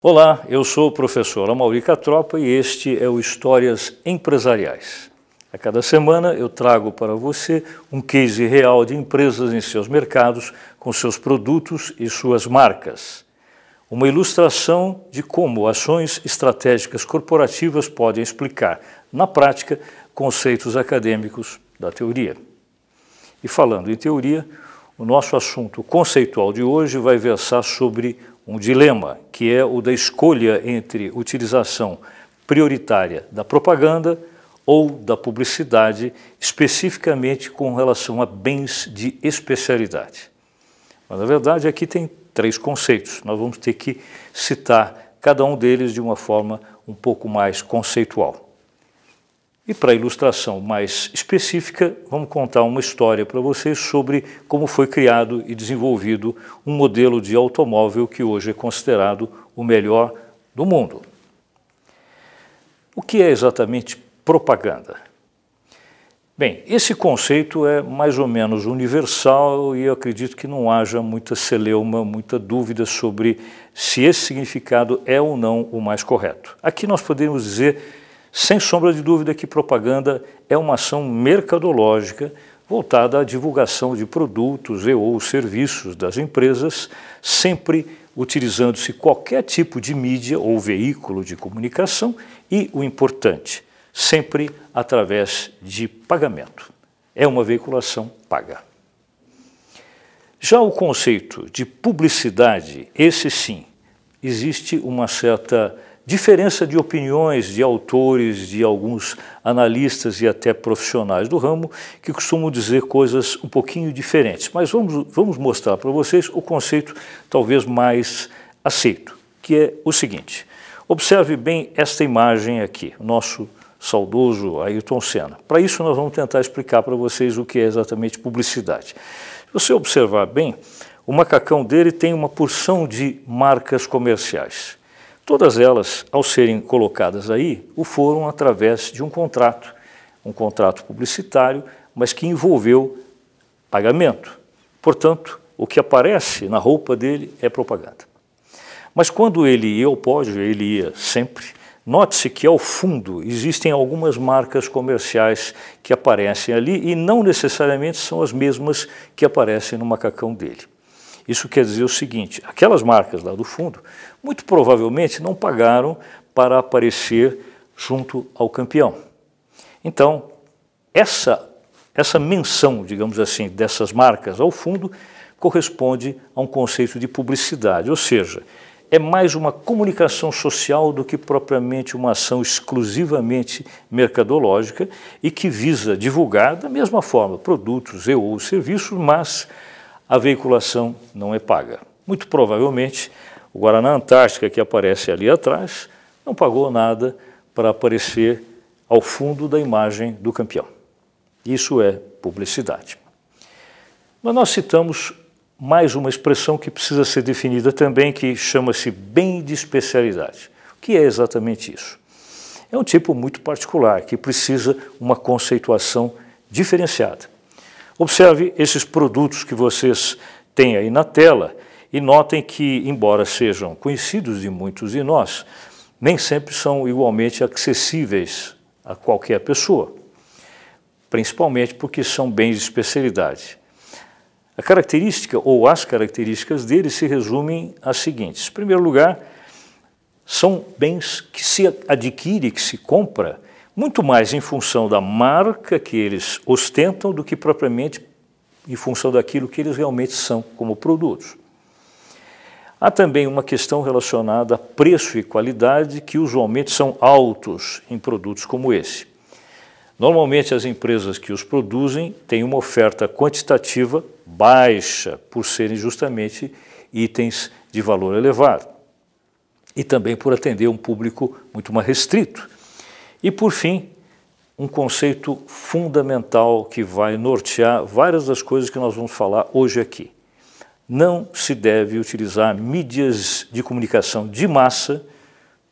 Olá, eu sou o professor Amauri Catropa e este é o Histórias Empresariais. A cada semana eu trago para você um case real de empresas em seus mercados, com seus produtos e suas marcas. Uma ilustração de como ações estratégicas corporativas podem explicar, na prática, conceitos acadêmicos da teoria. E falando em teoria, o nosso assunto conceitual de hoje vai versar sobre um dilema, que é o da escolha entre utilização prioritária da propaganda ou da publicidade, especificamente com relação a bens de especialidade. Mas, na verdade, aqui tem três conceitos. Nós vamos ter que citar cada um deles de uma forma um pouco mais conceitual. E para ilustração mais específica, vamos contar uma história para vocês sobre como foi criado e desenvolvido um modelo de automóvel que hoje é considerado o melhor do mundo. O que é exatamente propaganda? Bem, esse conceito é mais ou menos universal e eu acredito que não haja muita celeuma, muita dúvida sobre se esse significado é ou não o mais correto. Aqui nós podemos dizer sem sombra de dúvida que propaganda é uma ação mercadológica voltada à divulgação de produtos e ou serviços das empresas, sempre utilizando-se qualquer tipo de mídia ou veículo de comunicação e, o importante, sempre através de pagamento. É uma veiculação paga. Já o conceito de publicidade, esse sim, existe uma certa diferença de opiniões de autores, de alguns analistas e até profissionais do ramo que costumam dizer coisas um pouquinho diferentes. Mas vamos, vamos mostrar para vocês o conceito talvez mais aceito, que é o seguinte. Observe bem esta imagem aqui, nosso saudoso Ayrton Senna. Para isso nós vamos tentar explicar para vocês o que é exatamente publicidade. Se você observar bem, o macacão dele tem uma porção de marcas comerciais. Todas elas, ao serem colocadas aí, o foram através de um contrato, um contrato publicitário, mas que envolveu pagamento. Portanto, o que aparece na roupa dele é propaganda. Mas quando ele ia ao pódio, ele ia sempre, note-se que ao fundo existem algumas marcas comerciais que aparecem ali e não necessariamente são as mesmas que aparecem no macacão dele. Isso quer dizer o seguinte: aquelas marcas lá do fundo, muito provavelmente não pagaram para aparecer junto ao campeão. Então, essa, essa menção, digamos assim, dessas marcas ao fundo corresponde a um conceito de publicidade, ou seja, é mais uma comunicação social do que propriamente uma ação exclusivamente mercadológica e que visa divulgar da mesma forma produtos e ou serviços, mas a veiculação não é paga. Muito provavelmente, o Guaraná Antártica, que aparece ali atrás, não pagou nada para aparecer ao fundo da imagem do campeão. Isso é publicidade. Mas nós citamos mais uma expressão que precisa ser definida também, que chama-se bem de especialidade. O que é exatamente isso? É um tipo muito particular, que precisa uma conceituação diferenciada. Observe esses produtos que vocês têm aí na tela e notem que, embora sejam conhecidos de muitos de nós, nem sempre são igualmente acessíveis a qualquer pessoa, principalmente porque são bens de especialidade. A característica ou as características deles se resumem às seguintes: em primeiro lugar, são bens que se adquire, que se compra muito mais em função da marca que eles ostentam do que propriamente em função daquilo que eles realmente são como produtos. Há também uma questão relacionada a preço e qualidade que usualmente são altos em produtos como esse. Normalmente as empresas que os produzem têm uma oferta quantitativa baixa por serem justamente itens de valor elevado e também por atender um público muito mais restrito. E, por fim, um conceito fundamental que vai nortear várias das coisas que nós vamos falar hoje aqui. Não se deve utilizar mídias de comunicação de massa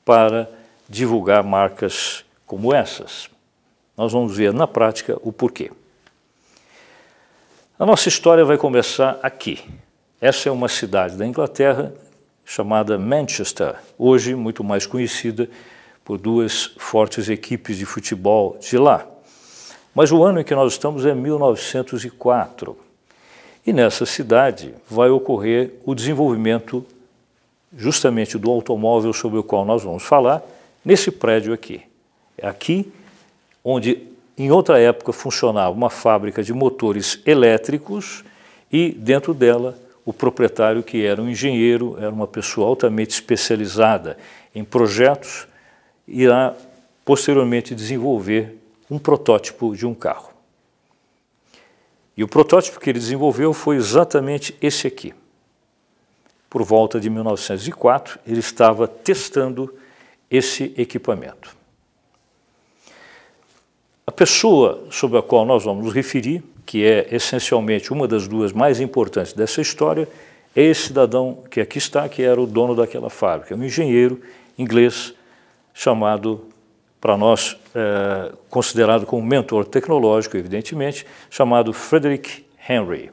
para divulgar marcas como essas. Nós vamos ver na prática o porquê. A nossa história vai começar aqui. Essa é uma cidade da Inglaterra chamada Manchester, hoje muito mais conhecida por duas fortes equipes de futebol de lá. Mas o ano em que nós estamos é 1904. E nessa cidade vai ocorrer o desenvolvimento justamente do automóvel sobre o qual nós vamos falar, nesse prédio aqui. É aqui onde, em outra época, funcionava uma fábrica de motores elétricos e, dentro dela, o proprietário, que era um engenheiro, era uma pessoa altamente especializada em projetos, irá posteriormente desenvolver um protótipo de um carro. E o protótipo que ele desenvolveu foi exatamente esse aqui. Por volta de 1904, ele estava testando esse equipamento. A pessoa sobre a qual nós vamos nos referir, que é essencialmente uma das duas mais importantes dessa história, é esse cidadão que aqui está, que era o dono daquela fábrica, um engenheiro inglês chamado, para nós, é, considerado como mentor tecnológico, evidentemente, chamado Frederick Henry.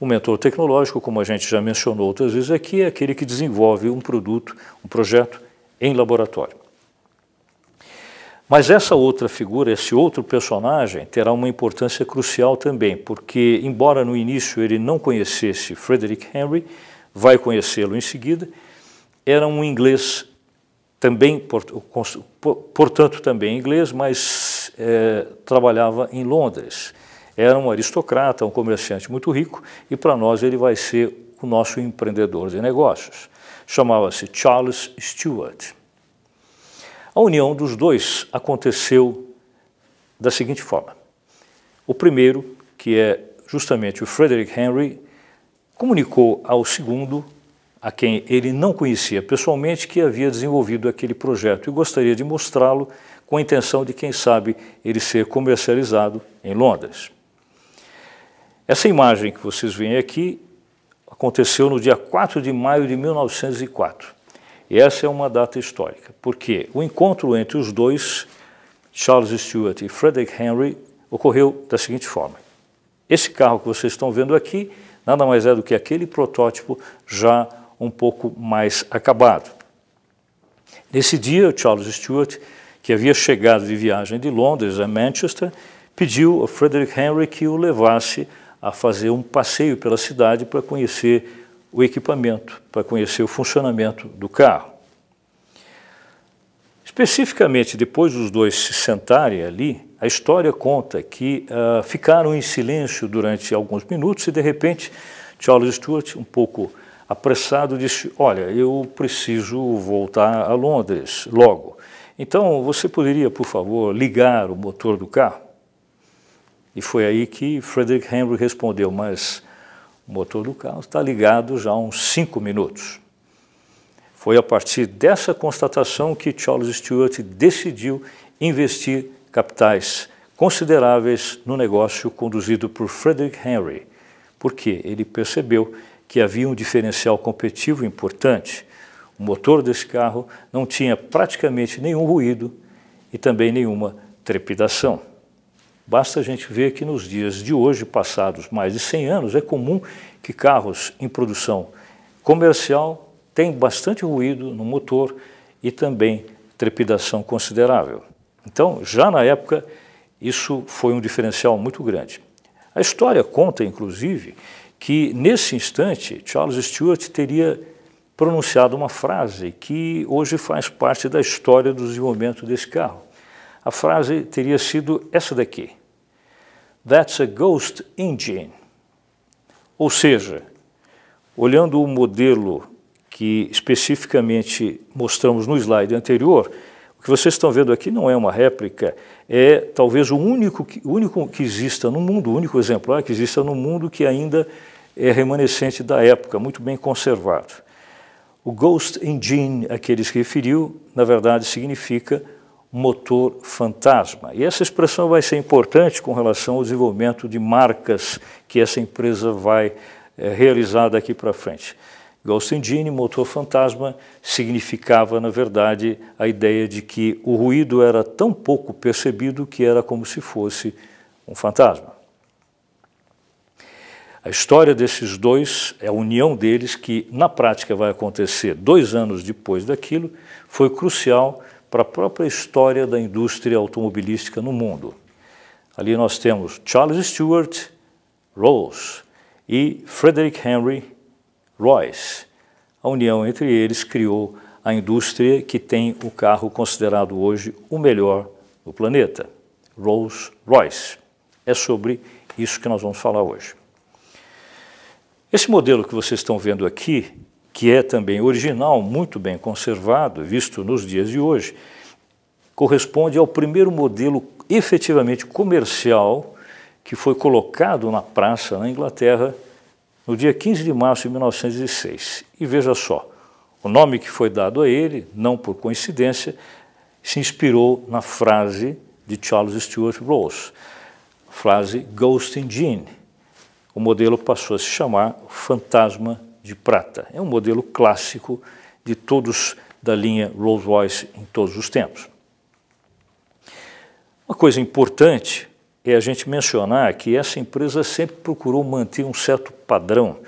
O mentor tecnológico, como a gente já mencionou outras vezes aqui, é aquele que desenvolve um produto, um projeto em laboratório. Mas essa outra figura, esse outro personagem, terá uma importância crucial também, porque, embora no início ele não conhecesse Frederick Henry, vai conhecê-lo em seguida, era um inglês também, portanto, também inglês, mas é, trabalhava em Londres. Era um aristocrata, um comerciante muito rico, e para nós ele vai ser o nosso empreendedor de negócios. Chamava-se Charles Stewart. A união dos dois aconteceu da seguinte forma. O primeiro, que é justamente o Frederick Henry, comunicou ao segundo, a quem ele não conhecia pessoalmente, que havia desenvolvido aquele projeto e gostaria de mostrá-lo com a intenção de, quem sabe, ele ser comercializado em Londres. Essa imagem que vocês veem aqui aconteceu no dia 4 de maio de 1904. E essa é uma data histórica, porque o encontro entre os dois, Charles Stewart e Frederick Henry, ocorreu da seguinte forma. Esse carro que vocês estão vendo aqui nada mais é do que aquele protótipo já um pouco mais acabado. Nesse dia, Charles Stewart, que havia chegado de viagem de Londres a Manchester, pediu a Frederick Henry que o levasse a fazer um passeio pela cidade para conhecer o equipamento, para conhecer o funcionamento do carro. Especificamente, depois dos dois se sentarem ali, a história conta que uh, ficaram em silêncio durante alguns minutos e, de repente, Charles Stuart, um pouco apressado, disse: Olha, eu preciso voltar a Londres logo. Então, você poderia, por favor, ligar o motor do carro? E foi aí que Frederick Henry respondeu: Mas o motor do carro está ligado já há uns cinco minutos. Foi a partir dessa constatação que Charles Stewart decidiu investir capitais consideráveis no negócio conduzido por Frederick Henry, porque ele percebeu que havia um diferencial competitivo importante. O motor desse carro não tinha praticamente nenhum ruído e também nenhuma trepidação. Basta a gente ver que nos dias de hoje, passados mais de 100 anos, é comum que carros em produção comercial tenham bastante ruído no motor e também trepidação considerável. Então, já na época, isso foi um diferencial muito grande. A história conta, inclusive, que nesse instante Charles Stewart teria pronunciado uma frase que hoje faz parte da história do desenvolvimento desse carro. A frase teria sido essa daqui: That's a ghost engine. Ou seja, olhando o modelo que especificamente mostramos no slide anterior, o que vocês estão vendo aqui não é uma réplica, é talvez o único, o único que exista no mundo, o único exemplar que exista no mundo que ainda é remanescente da época, muito bem conservado. O Ghost Engine a que ele se referiu, na verdade, significa motor fantasma. E essa expressão vai ser importante com relação ao desenvolvimento de marcas que essa empresa vai é, realizar daqui para frente. Ghost Engine, motor fantasma, significava, na verdade, a ideia de que o ruído era tão pouco percebido que era como se fosse um fantasma. A história desses dois, é a união deles, que na prática vai acontecer dois anos depois daquilo, foi crucial para a própria história da indústria automobilística no mundo. Ali nós temos Charles Stewart Rolls e Frederick Henry Royce. A união entre eles criou a indústria que tem o carro considerado hoje o melhor do planeta, Rolls-Royce. É sobre isso que nós vamos falar hoje. Esse modelo que vocês estão vendo aqui, que é também original, muito bem conservado, visto nos dias de hoje, corresponde ao primeiro modelo efetivamente comercial que foi colocado na praça na Inglaterra no dia 15 de março de 1906. E veja só, o nome que foi dado a ele, não por coincidência, se inspirou na frase de Charles Stuart Rose, frase Ghost Engine. O modelo passou a se chamar Fantasma de Prata. É um modelo clássico de todos da linha Rolls-Royce em todos os tempos. Uma coisa importante é a gente mencionar que essa empresa sempre procurou manter um certo padrão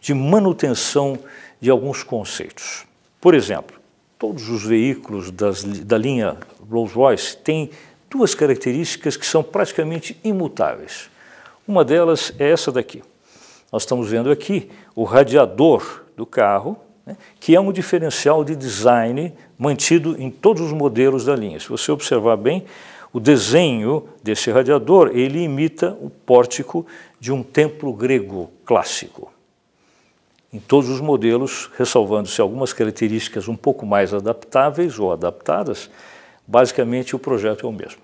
de manutenção de alguns conceitos. Por exemplo, todos os veículos das, da linha Rolls-Royce têm duas características que são praticamente imutáveis. Uma delas é essa daqui. Nós estamos vendo aqui o radiador do carro, né, que é um diferencial de design mantido em todos os modelos da linha. Se você observar bem, o desenho desse radiador ele imita o pórtico de um templo grego clássico em todos os modelos, ressalvando-se algumas características um pouco mais adaptáveis ou adaptadas, basicamente o projeto é o mesmo.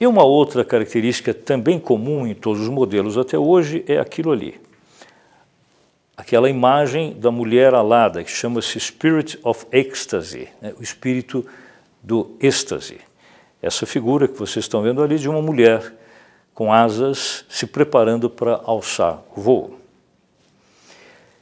E uma outra característica também comum em todos os modelos até hoje é aquilo ali. Aquela imagem da mulher alada, que chama-se Spirit of Ecstasy, né? o espírito do êxtase. Essa figura que vocês estão vendo ali de uma mulher com asas se preparando para alçar o voo.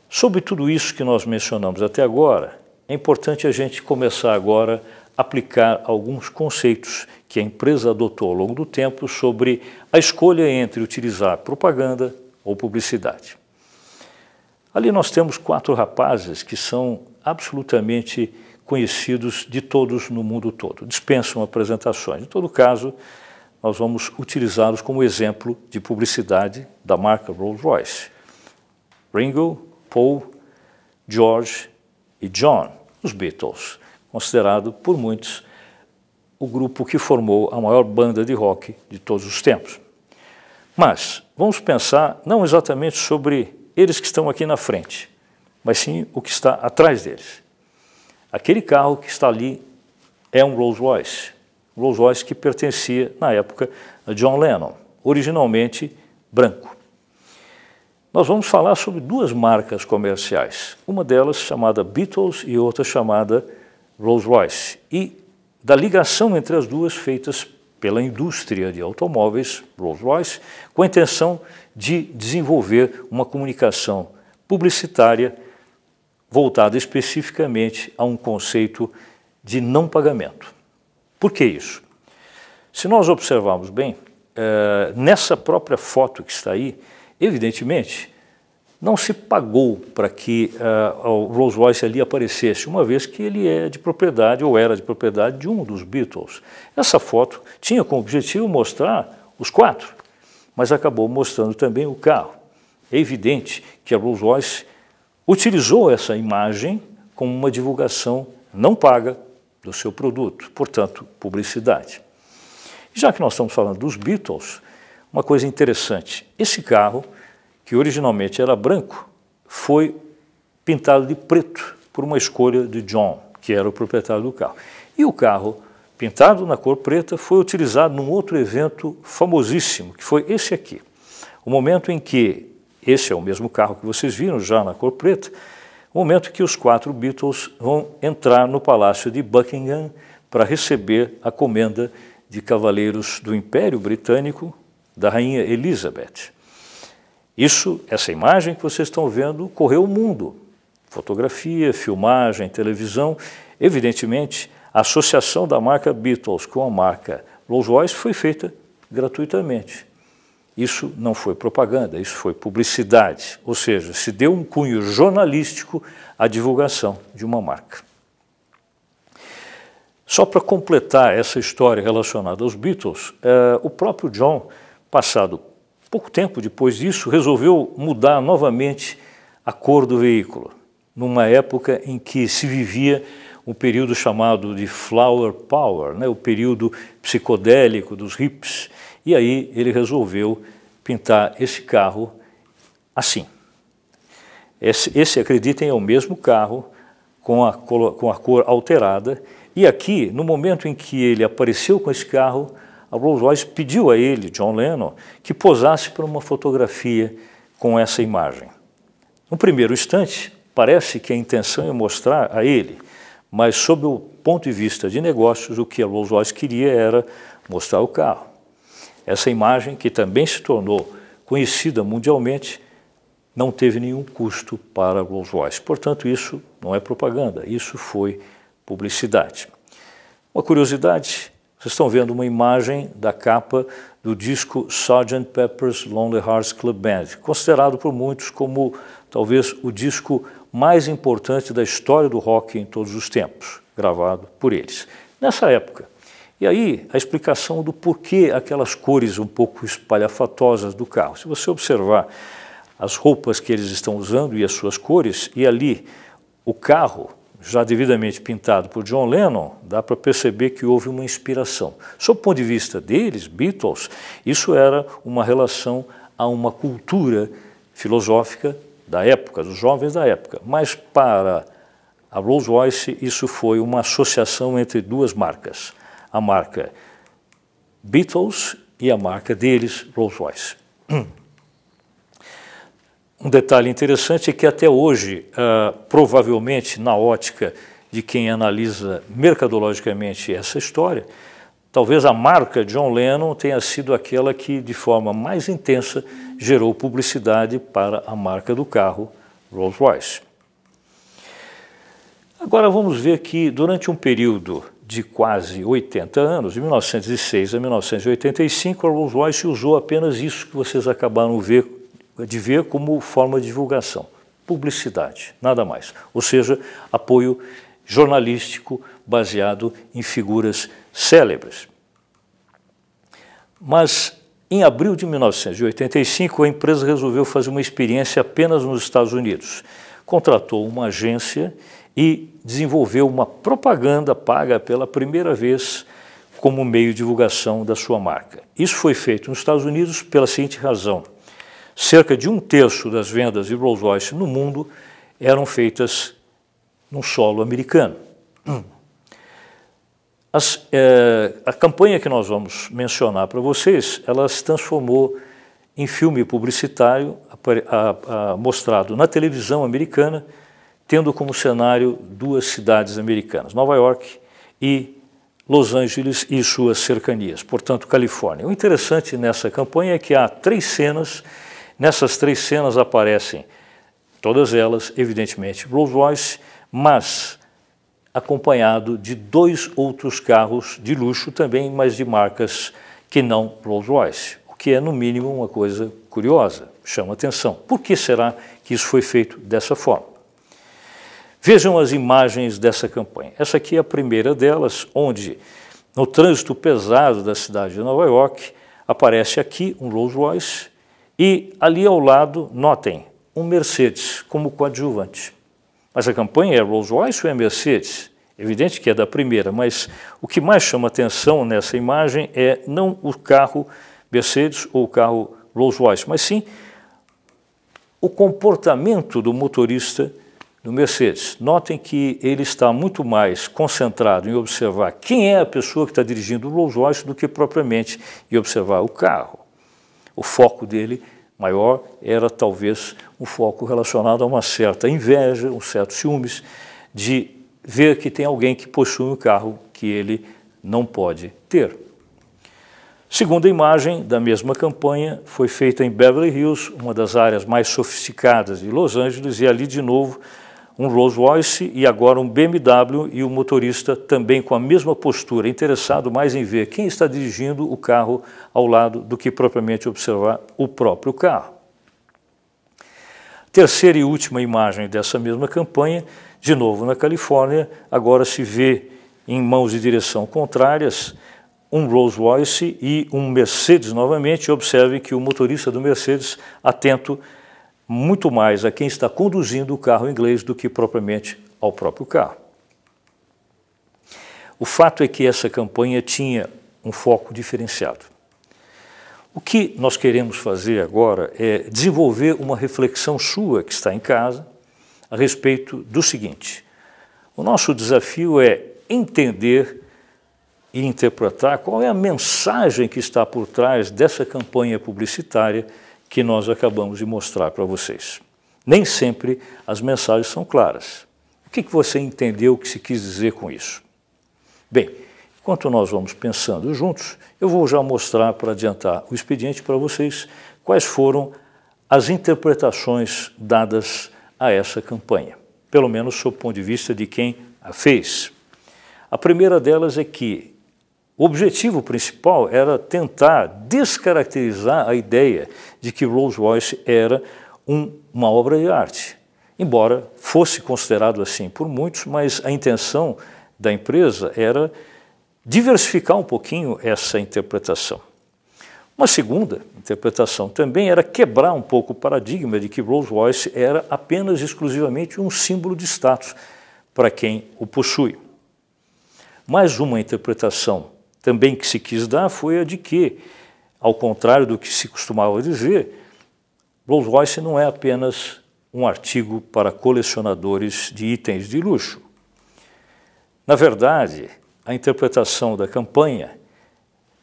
Sobre tudo isso que nós mencionamos até agora, é importante a gente começar agora a aplicar alguns conceitos que a empresa adotou ao longo do tempo sobre a escolha entre utilizar propaganda ou publicidade. Ali nós temos quatro rapazes que são absolutamente conhecidos de todos no mundo todo, dispensam apresentações. Em todo caso, nós vamos utilizá-los como exemplo de publicidade da marca Rolls-Royce. Ringo, Paul, George e John, os Beatles, considerado por muitos o grupo que formou a maior banda de rock de todos os tempos. Mas vamos pensar não exatamente sobre eles que estão aqui na frente, mas sim o que está atrás deles. Aquele carro que está ali é um Rolls-Royce, Rolls-Royce que pertencia, na época, a John Lennon, originalmente branco. Nós vamos falar sobre duas marcas comerciais, uma delas chamada Beatles e outra chamada Rolls-Royce, e da ligação entre as duas feitas pela indústria de automóveis Rolls-Royce, com a intenção de desenvolver uma comunicação publicitária voltada especificamente a um conceito de não pagamento. Por que isso? Se nós observarmos bem, eh, nessa própria foto que está aí, Evidentemente, não se pagou para que uh, o Rolls-Royce ali aparecesse, uma vez que ele é de propriedade ou era de propriedade de um dos Beatles. Essa foto tinha como objetivo mostrar os quatro, mas acabou mostrando também o carro. É evidente que a Rolls-Royce utilizou essa imagem como uma divulgação não paga do seu produto, portanto, publicidade. Já que nós estamos falando dos Beatles, uma coisa interessante: esse carro, que originalmente era branco, foi pintado de preto por uma escolha de John, que era o proprietário do carro. E o carro, pintado na cor preta, foi utilizado num outro evento famosíssimo, que foi esse aqui. O momento em que, esse é o mesmo carro que vocês viram já na cor preta, o momento em que os quatro Beatles vão entrar no palácio de Buckingham para receber a comenda de cavaleiros do Império Britânico da rainha Elizabeth. Isso, essa imagem que vocês estão vendo, correu o mundo. Fotografia, filmagem, televisão. Evidentemente, a associação da marca Beatles com a marca Rolls-Royce foi feita gratuitamente. isso não foi propaganda, isso foi publicidade, ou seja, se deu um cunho jornalístico à divulgação de uma marca. Só para completar essa história relacionada aos Beatles, eh, o próprio John, passado pouco tempo depois disso, resolveu mudar novamente a cor do veículo, numa época em que se vivia um período chamado de Flower Power, né, o período psicodélico dos hips, e aí ele resolveu pintar esse carro assim. Esse, esse acreditem, é o mesmo carro com a, com a cor alterada e aqui, no momento em que ele apareceu com esse carro, a Rolls-Royce pediu a ele, John Lennon, que posasse para uma fotografia com essa imagem. No primeiro instante, parece que a intenção é mostrar a ele, mas sob o ponto de vista de negócios, o que a Rolls-Royce queria era mostrar o carro. Essa imagem, que também se tornou conhecida mundialmente, não teve nenhum custo para a Rolls-Royce. Portanto, isso não é propaganda, isso foi publicidade. Uma curiosidade, vocês estão vendo uma imagem da capa do disco Sgt. Pepper's Lonely Hearts Club Band, considerado por muitos como talvez o disco mais importante da história do rock em todos os tempos, gravado por eles. Nessa época, e aí a explicação do porquê aquelas cores um pouco espalhafatosas do carro. Se você observar as roupas que eles estão usando e as suas cores, e ali o carro já devidamente pintado por John Lennon, dá para perceber que houve uma inspiração. Sob o ponto de vista deles, Beatles, isso era uma relação a uma cultura filosófica da época, dos jovens da época. Mas para a Rolls-Royce, isso foi uma associação entre duas marcas. A marca Beatles e a marca deles, Rolls-Royce. Um detalhe interessante é que até hoje, uh, provavelmente na ótica de quem analisa mercadologicamente essa história, talvez a marca John Lennon tenha sido aquela que, de forma mais intensa, gerou publicidade para a marca do carro Rolls-Royce. Agora vamos ver que durante um período de quase 80 anos, de 1906 a 1985, a Rolls-Royce usou apenas isso que vocês acabaram de ver de ver como forma de divulgação. Publicidade, nada mais. Ou seja, apoio jornalístico baseado em figuras célebres. Mas em abril de 1985, a empresa resolveu fazer uma experiência apenas nos Estados Unidos. Contratou uma agência e desenvolveu uma propaganda paga pela primeira vez como meio de divulgação da sua marca. Isso foi feito nos Estados Unidos pela seguinte razão: cerca de um terço das vendas de Rolls-Royce no mundo eram feitas no solo americano. As, é, a campanha que nós vamos mencionar para vocês, ela se transformou em filme publicitário a, a, mostrado na televisão americana, tendo como cenário duas cidades americanas, Nova York e Los Angeles e suas cercanias, portanto, Califórnia. O interessante nessa campanha é que há três cenas Nessas três cenas aparecem, todas elas, evidentemente, Rolls-Royce, mas acompanhado de dois outros carros de luxo também, mas de marcas que não Rolls-Royce, o que é, no mínimo, uma coisa curiosa, chama atenção. Por que será que isso foi feito dessa forma? Vejam as imagens dessa campanha. Essa aqui é a primeira delas, onde, no trânsito pesado da cidade de Nova York, aparece aqui um Rolls-Royce e ali ao lado, notem, um Mercedes como coadjuvante. Mas a campanha é Rolls-Royce ou é Mercedes? Evidente que é da primeira, mas o que mais chama atenção nessa imagem é não o carro Mercedes ou o carro Rolls-Royce, mas sim o comportamento do motorista do Mercedes. Notem que ele está muito mais concentrado em observar quem é a pessoa que está dirigindo o Rolls-Royce do que propriamente em observar o carro o foco dele maior era talvez um foco relacionado a uma certa inveja, um certo ciúmes, de ver que tem alguém que possui um carro que ele não pode ter. Segunda imagem da mesma campanha foi feita em Beverly Hills, uma das áreas mais sofisticadas de Los Angeles, e ali de novo um Rolls Royce e agora um BMW e o motorista também com a mesma postura, interessado mais em ver quem está dirigindo o carro ao lado do que propriamente observar o próprio carro. Terceira e última imagem dessa mesma campanha, de novo na Califórnia, agora se vê em mãos de direção contrárias um Rolls Royce e um Mercedes novamente. Observe que o motorista do Mercedes atento muito mais a quem está conduzindo o carro inglês do que propriamente ao próprio carro. O fato é que essa campanha tinha um foco diferenciado. O que nós queremos fazer agora é desenvolver uma reflexão sua que está em casa a respeito do seguinte: o nosso desafio é entender e interpretar qual é a mensagem que está por trás dessa campanha publicitária que nós acabamos de mostrar para vocês. Nem sempre as mensagens são claras. O que, que você entendeu que se quis dizer com isso? Bem, enquanto nós vamos pensando juntos, eu vou já mostrar para adiantar o expediente para vocês quais foram as interpretações dadas a essa campanha, pelo menos sob o ponto de vista de quem a fez. A primeira delas é que o objetivo principal era tentar descaracterizar a ideia de que Rolls-Royce era um, uma obra de arte. Embora fosse considerado assim por muitos, mas a intenção da empresa era diversificar um pouquinho essa interpretação. Uma segunda interpretação também era quebrar um pouco o paradigma de que Rolls-Royce era apenas exclusivamente um símbolo de status para quem o possui. Mais uma interpretação também que se quis dar foi a de que, ao contrário do que se costumava dizer, Rolls Royce não é apenas um artigo para colecionadores de itens de luxo. Na verdade, a interpretação da campanha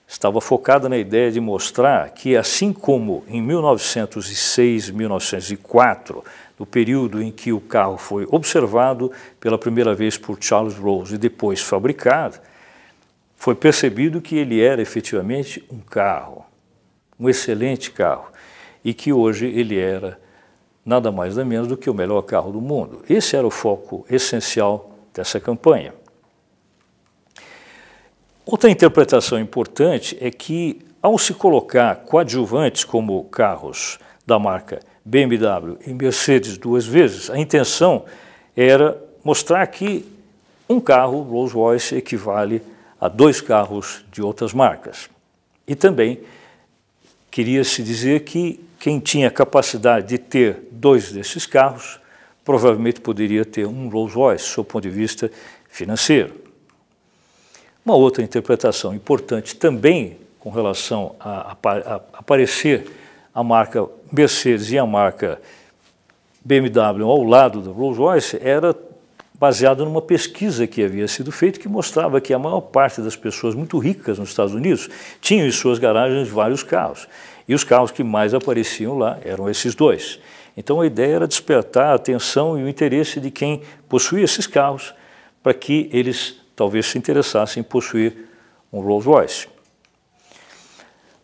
estava focada na ideia de mostrar que, assim como em 1906, 1904, no período em que o carro foi observado pela primeira vez por Charles Rose e depois fabricado, foi percebido que ele era efetivamente um carro, um excelente carro, e que hoje ele era nada mais nada menos do que o melhor carro do mundo. Esse era o foco essencial dessa campanha. Outra interpretação importante é que, ao se colocar coadjuvantes como carros da marca BMW e Mercedes duas vezes, a intenção era mostrar que um carro Rolls-Royce equivale a dois carros de outras marcas. E também queria-se dizer que quem tinha capacidade de ter dois desses carros provavelmente poderia ter um Rolls-Royce, do ponto de vista financeiro. Uma outra interpretação importante também com relação a, a, a aparecer a marca Mercedes e a marca BMW ao lado do Rolls-Royce era baseado numa pesquisa que havia sido feita que mostrava que a maior parte das pessoas muito ricas nos Estados Unidos tinham em suas garagens vários carros. E os carros que mais apareciam lá eram esses dois. Então a ideia era despertar a atenção e o interesse de quem possuía esses carros para que eles talvez se interessassem em possuir um Rolls Royce.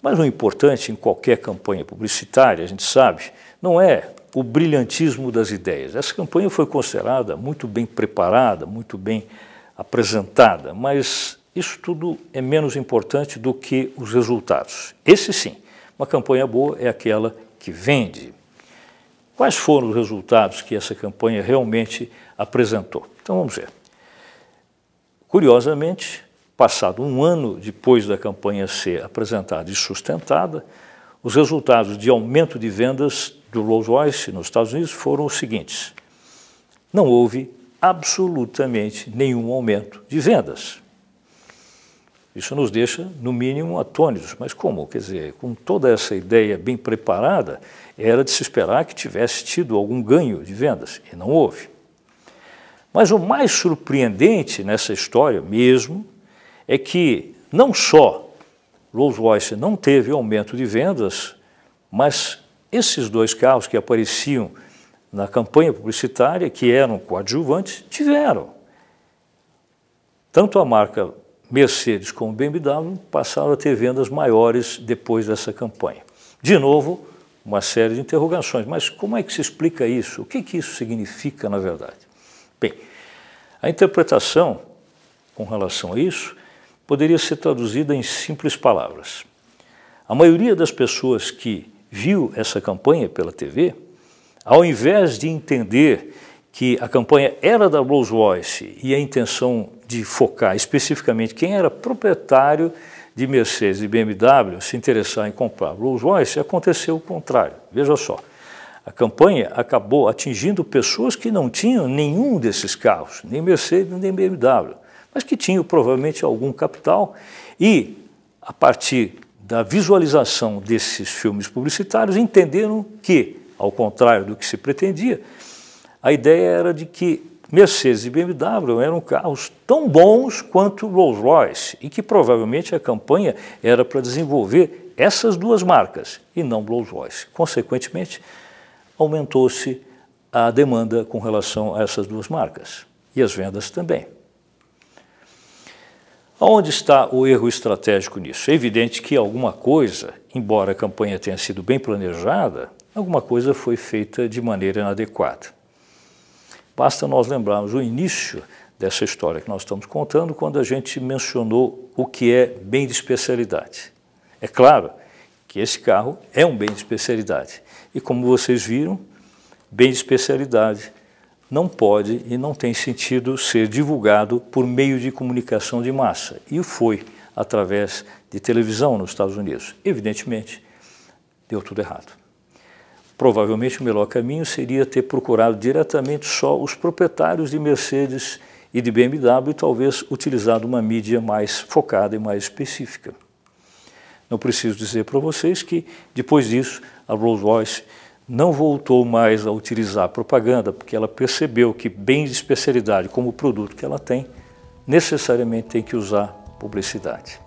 Mas o importante em qualquer campanha publicitária, a gente sabe, não é o brilhantismo das ideias. Essa campanha foi considerada muito bem preparada, muito bem apresentada, mas isso tudo é menos importante do que os resultados. Esse sim, uma campanha boa é aquela que vende. Quais foram os resultados que essa campanha realmente apresentou? Então vamos ver. Curiosamente, passado um ano depois da campanha ser apresentada e sustentada, os resultados de aumento de vendas do Rolls-Royce nos Estados Unidos foram os seguintes: não houve absolutamente nenhum aumento de vendas. Isso nos deixa, no mínimo, atônitos. Mas como? Quer dizer, com toda essa ideia bem preparada, era de se esperar que tivesse tido algum ganho de vendas, e não houve. Mas o mais surpreendente nessa história mesmo é que não só Rolls-Royce não teve aumento de vendas, mas esses dois carros que apareciam na campanha publicitária, que eram coadjuvantes, tiveram. Tanto a marca Mercedes como BMW passaram a ter vendas maiores depois dessa campanha. De novo, uma série de interrogações. Mas como é que se explica isso? O que, que isso significa na verdade? Bem, a interpretação com relação a isso poderia ser traduzida em simples palavras. A maioria das pessoas que viu essa campanha pela TV, ao invés de entender que a campanha era da Rolls-Royce e a intenção de focar especificamente quem era proprietário de Mercedes e BMW se interessar em comprar Rolls-Royce, aconteceu o contrário. Veja só, a campanha acabou atingindo pessoas que não tinham nenhum desses carros, nem Mercedes nem BMW, mas que tinham provavelmente algum capital e, a partir da visualização desses filmes publicitários, entenderam que, ao contrário do que se pretendia, a ideia era de que Mercedes e BMW eram carros tão bons quanto Rolls-Royce e que provavelmente a campanha era para desenvolver essas duas marcas e não Rolls-Royce. Consequentemente, aumentou-se a demanda com relação a essas duas marcas e as vendas também. Onde está o erro estratégico nisso? É evidente que alguma coisa, embora a campanha tenha sido bem planejada, alguma coisa foi feita de maneira inadequada. Basta nós lembrarmos o início dessa história que nós estamos contando quando a gente mencionou o que é bem de especialidade. É claro que esse carro é um bem de especialidade. E como vocês viram, bem de especialidade não pode e não tem sentido ser divulgado por meio de comunicação de massa. E foi através de televisão nos Estados Unidos. Evidentemente, deu tudo errado. Provavelmente o melhor caminho seria ter procurado diretamente só os proprietários de Mercedes e de BMW e talvez utilizado uma mídia mais focada e mais específica. Não preciso dizer para vocês que, depois disso, a Rolls-Royce não voltou mais a utilizar propaganda, porque ela percebeu que bens de especialidade, como o produto que ela tem, necessariamente tem que usar publicidade.